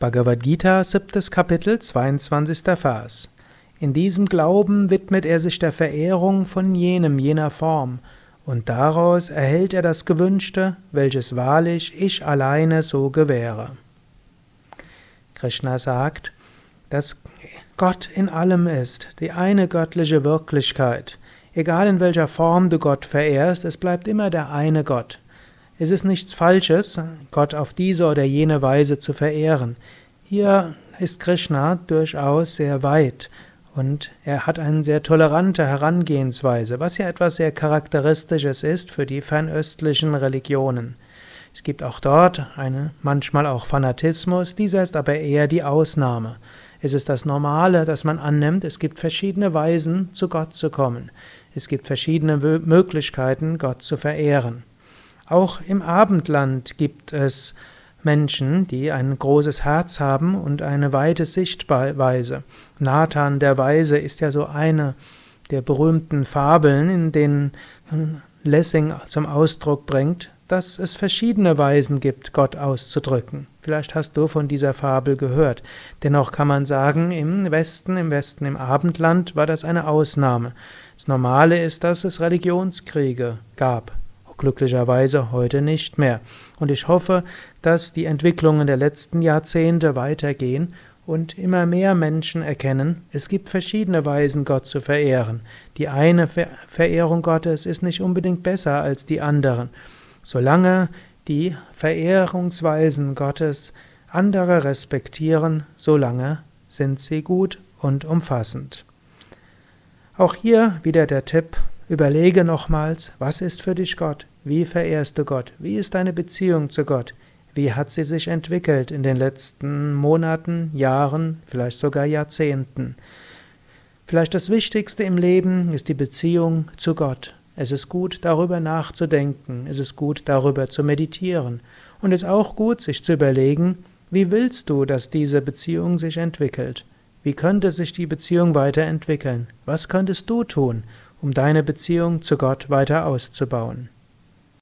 Bhagavad Gita, siebtes Kapitel, 22. Vers. In diesem Glauben widmet er sich der Verehrung von jenem, jener Form, und daraus erhält er das Gewünschte, welches wahrlich ich alleine so gewähre. Krishna sagt, dass Gott in allem ist, die eine göttliche Wirklichkeit. Egal in welcher Form du Gott verehrst, es bleibt immer der eine Gott. Es ist nichts Falsches, Gott auf diese oder jene Weise zu verehren. Hier ist Krishna durchaus sehr weit und er hat eine sehr tolerante Herangehensweise, was ja etwas sehr Charakteristisches ist für die fernöstlichen Religionen. Es gibt auch dort eine, manchmal auch Fanatismus, dieser ist aber eher die Ausnahme. Es ist das Normale, das man annimmt. Es gibt verschiedene Weisen, zu Gott zu kommen. Es gibt verschiedene Möglichkeiten, Gott zu verehren. Auch im Abendland gibt es Menschen, die ein großes Herz haben und eine weite Sichtweise. Nathan der Weise ist ja so eine der berühmten Fabeln, in denen Lessing zum Ausdruck bringt, dass es verschiedene Weisen gibt, Gott auszudrücken. Vielleicht hast du von dieser Fabel gehört. Dennoch kann man sagen, im Westen, im Westen, im Abendland war das eine Ausnahme. Das Normale ist, dass es Religionskriege gab glücklicherweise heute nicht mehr. Und ich hoffe, dass die Entwicklungen der letzten Jahrzehnte weitergehen und immer mehr Menschen erkennen, es gibt verschiedene Weisen, Gott zu verehren. Die eine Verehrung Gottes ist nicht unbedingt besser als die anderen. Solange die Verehrungsweisen Gottes andere respektieren, solange sind sie gut und umfassend. Auch hier wieder der Tipp, Überlege nochmals, was ist für dich Gott? Wie verehrst du Gott? Wie ist deine Beziehung zu Gott? Wie hat sie sich entwickelt in den letzten Monaten, Jahren, vielleicht sogar Jahrzehnten? Vielleicht das Wichtigste im Leben ist die Beziehung zu Gott. Es ist gut, darüber nachzudenken. Es ist gut, darüber zu meditieren. Und es ist auch gut, sich zu überlegen, wie willst du, dass diese Beziehung sich entwickelt? Wie könnte sich die Beziehung weiterentwickeln? Was könntest du tun, um deine Beziehung zu Gott weiter auszubauen.